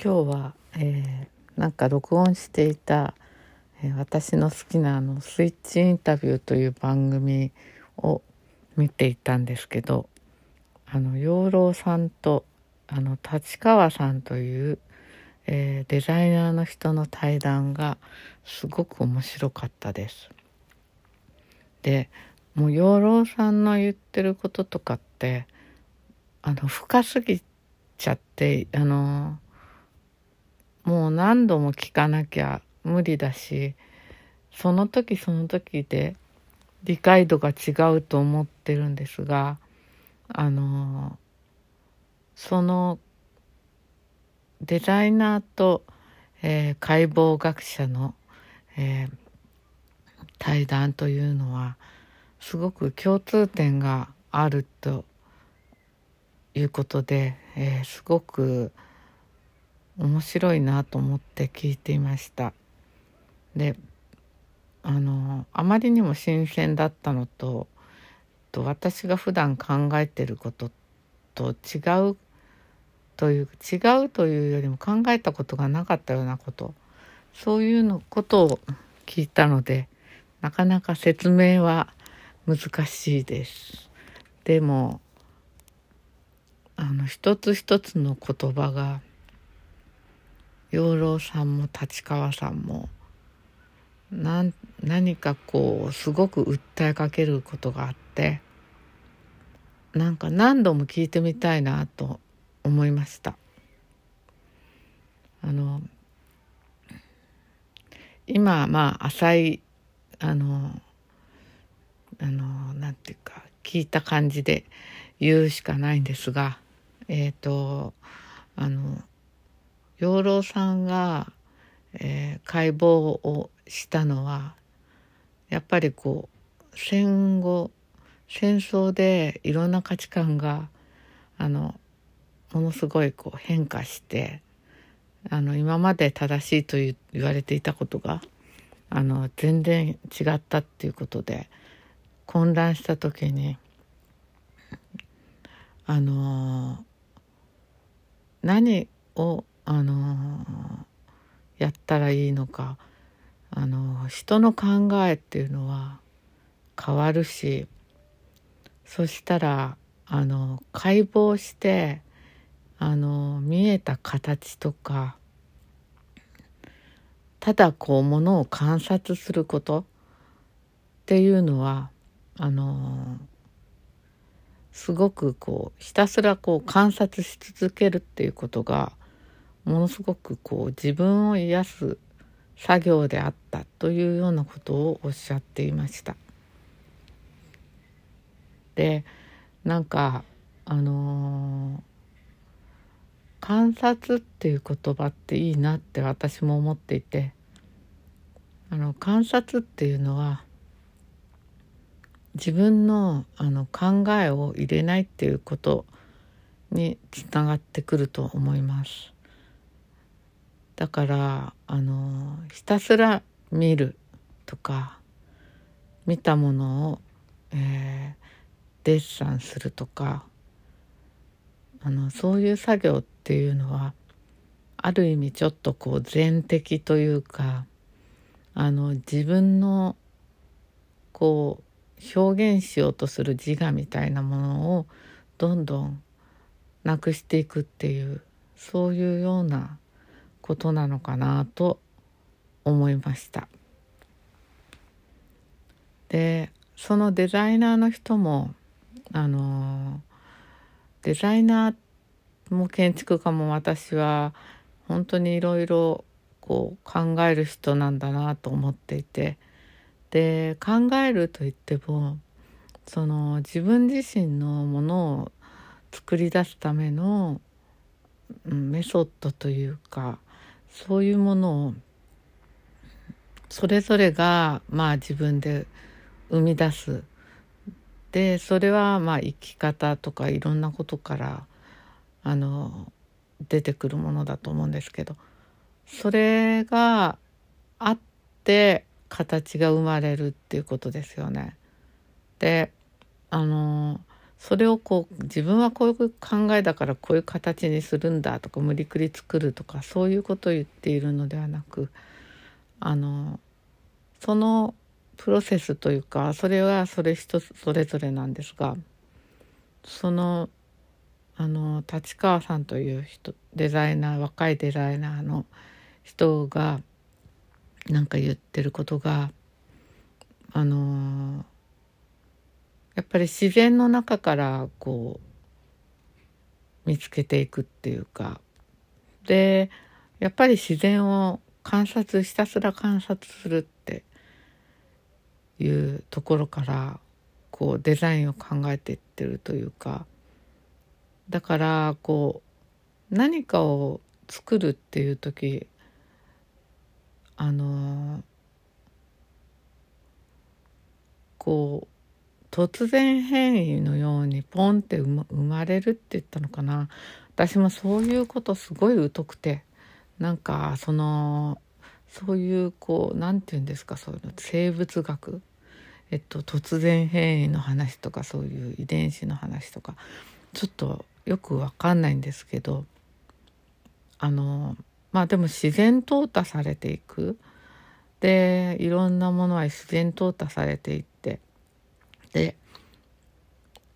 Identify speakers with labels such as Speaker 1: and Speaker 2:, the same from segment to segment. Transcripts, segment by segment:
Speaker 1: 今日は、えー、なんか録音していた、えー、私の好きなあのスイッチインタビューという番組を見ていたんですけどあの養老さんとあの立川さんという、えー、デザイナーの人の対談がすごく面白かったです。でもう養老さんの言ってることとかってあの深すぎちゃってあのもう何度も聞かなきゃ無理だしその時その時で理解度が違うと思ってるんですがあのそのデザイナーと、えー、解剖学者の、えー、対談というのはすごく共通点があるということで、えー、すごく面白いなと思って聞いていました。であのあまりにも新鮮だったのとと私が普段考えてることと違うという違うというよりも考えたことがなかったようなことそういうのことを聞いたのでなかなか説明は難しいです。でもあの一つ一つの言葉が養老さんも立川さんも何何かこうすごく訴えかけることがあってなんか何度も聞いてみたいなと思いました。あの今まあ浅いあのあのなんていうか聞いた感じで言うしかないんですがえっ、ー、と養老さんが、えー、解剖をしたのはやっぱりこう戦後戦争でいろんな価値観があのものすごいこう変化してあの今まで正しいと言われていたことがあの全然違ったっていうことで混乱した時にあの何をあのやったらいいのか。あの人の考えっていうのは変わるしそしたらあの解剖してあの見えた形とかただこうものを観察することっていうのはあのすごくこうひたすらこう観察し続けるっていうことがものすごくこう自分を癒す作業であったというようなことをおっしゃっていました。でなんかあのー、観察っていう言葉っていいなって私も思っていてあの観察っていうのは自分のあの考えを入れないっていうことにつながってくると思います。だからあのひたすら見るとか見たものを、えー、デッサンするとかあのそういう作業っていうのはある意味ちょっとこう全的というかあの自分のこう表現しようとする自我みたいなものをどんどんなくしていくっていうそういうようなことなのかなと思いました。でそのデザイナーの人もあのデザイナーも建築家も私は本当にいろいろこう考える人なんだなと思っていてで考えるといってもその自分自身のものを作り出すための、うん、メソッドというかそういうものをそれぞれがまあ自分で生み出すでそれはまあ生き方とかいろんなことからあの出てくるものだと思うんですけどそれがあって形が生まれるっていうことですよね。であのそれをこう自分はこういう考えだからこういう形にするんだとか無理くり作るとかそういうことを言っているのではなくあのそのプロセスというかそれはそれ人それぞれなんですがそのあの立川さんという人デザイナー若いデザイナーの人がなんか言ってることがあのやっぱり自然の中からこう見つけていくっていうか。でやっぱり自然を観察ひたすら観察するっていうところからこうデザインを考えていってるというか。だからこう何かを作るっていう時あのこう突然変異のようにポンって生まれるって言ったのかな。私もそういうことすごい疎くてなんかそのそういうこう何て言うんですかそういうの生物学。えっと突然変異の話とかそういう遺伝子の話とかちょっとよくわかんないんですけどあのまあでも自然淘汰されていく。でいろんなものは自然淘汰されていってで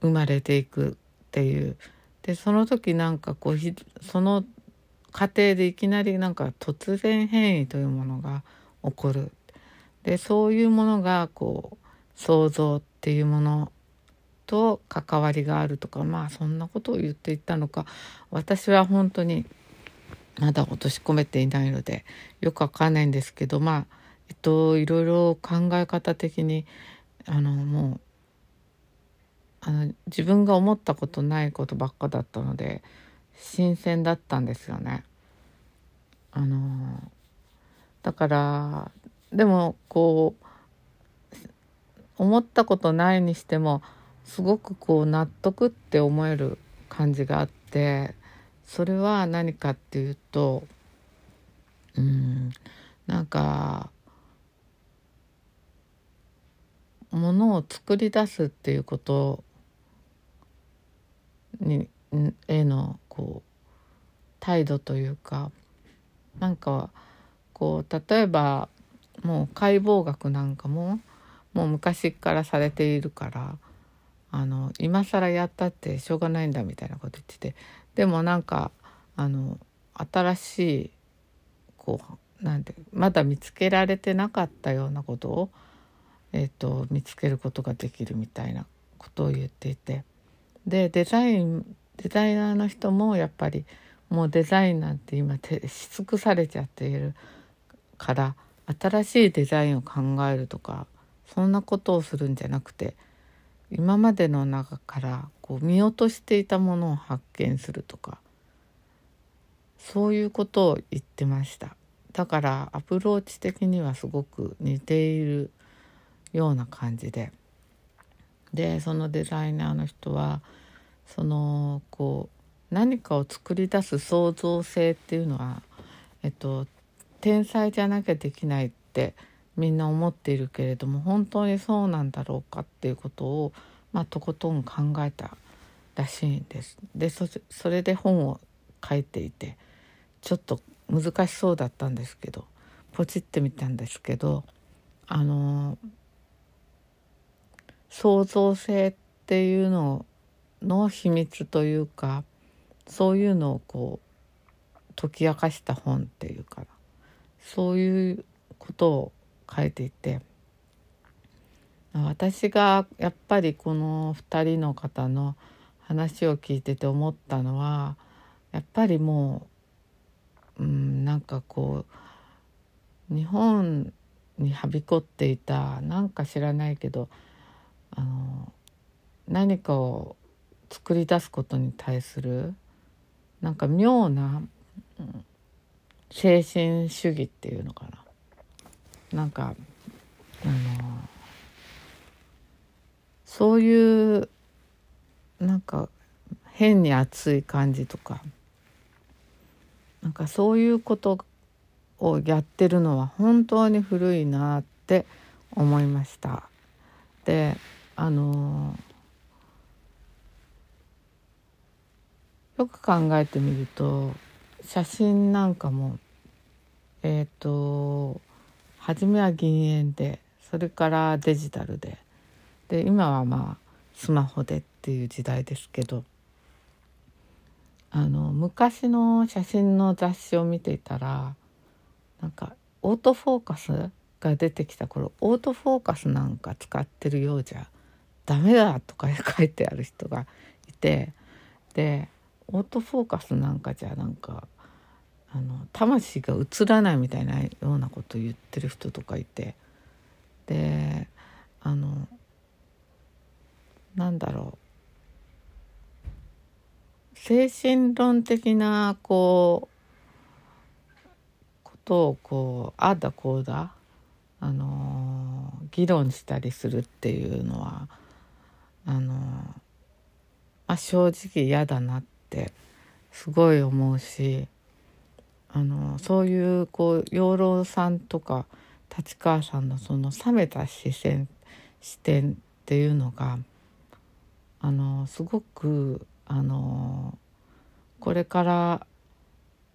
Speaker 1: 生まれていくっていう。でその時なんかこうその過程でいきなりなんか突然変異というものが起こる。でそういうものがこう想像っていうものと関わりがあるとかまあそんなことを言っていったのか私は本当にまだ落とし込めていないのでよくわかんないんですけどまあえっといろいろ考え方的にあのもうあの自分が思ったことないことばっかだったので新鮮だったんですよね。あのだからでもこう思ったことないにしてもすごくこう納得って思える感じがあってそれは何かっていうとうんなんかものを作り出すっていうことにへのこう態度というかなんかこう例えばもう解剖学なんかももう昔からされているからあの今更やったってしょうがないんだみたいなこと言っててでもなんかあの新しいこうなんてまだ見つけられてなかったようなことをえーと、見つけることができるみたいなことを言っていてでデザインデザイナーの人もやっぱりもうデザインなんて今し尽くされちゃっているから新しいデザインを考えるとかそんなことをするんじゃなくて今までの中からこう見落としていたものを発見するとかそういうことを言ってました。だからアプローチ的にはすごく似ているような感じで。でそのデザイナーの人はそのこう何かを作り出す創造性っていうのは、えっと、天才じゃなきゃできないってみんな思っているけれども本当にそうなんだろうかっていうことを、まあ、とことん考えたらしいんです。でそれで本を書いていてちょっと難しそうだったんですけどポチってみたんですけどあの創造性っていうのの秘密というかそういうのをこう解き明かした本っていうかそういうことを書いていて私がやっぱりこの2人の方の話を聞いてて思ったのはやっぱりもう、うん、なんかこう日本にはびこっていたなんか知らないけどあの何かを作り出すことに対するなんか妙な、うん、精神主義っていうのかななんかあのそういうなんか変に熱い感じとかなんかそういうことをやってるのは本当に古いなって思いました。であのよく考えてみると写真なんかもえっ、ー、と初めは銀塩でそれからデジタルでで今はまあスマホでっていう時代ですけどあの昔の写真の雑誌を見ていたらなんかオートフォーカスが出てきた頃オートフォーカスなんか使ってるようじゃダメだとか書いてある人がいてでオートフォーカスなんかじゃなんかあの魂が映らないみたいなようなことを言ってる人とかいてであのなんだろう。精神論的なこうことをこうあだこうだあの議論したりするっていうのはあの、あ、正直嫌だなってすごい思うしあのそういうこう養老さんとか立川さんのその冷めた視線視点っていうのがあのすごくあのこれから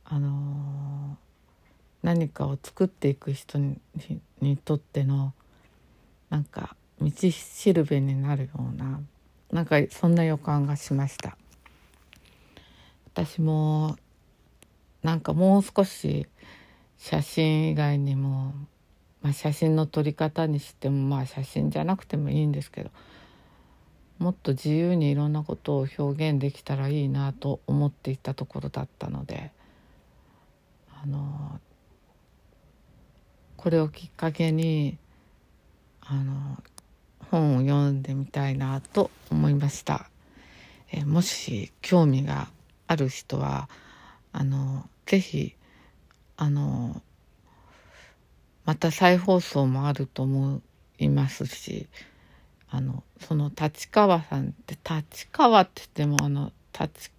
Speaker 1: あの何かを作っていく人ににとってのなんか道しるべになるようななんかそんな予感がしました。私もなんかもう少し写真以外にも、まあ、写真の撮り方にしてもまあ写真じゃなくてもいいんですけどもっと自由にいろんなことを表現できたらいいなと思っていたところだったのであのこれをきっかけにあの本を読んでみたいなと思いました。えもし興味がある人はあのぜひあのまた再放送もあると思いますしあのその立川さんって立川って言ってもあの立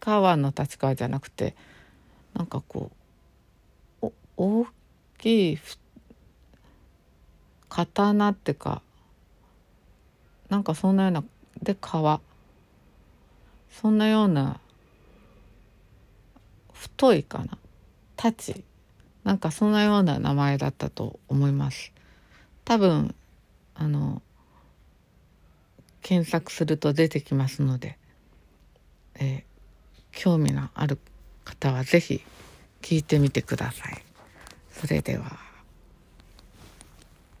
Speaker 1: 川の立川じゃなくてなんかこう大きい刀ってかなんかそんなようなで川そんなような太いかな太刀なんかそんなような名前だったと思います多分あの検索すると出てきますので、えー、興味のある方は是非聞いてみてください。それでは。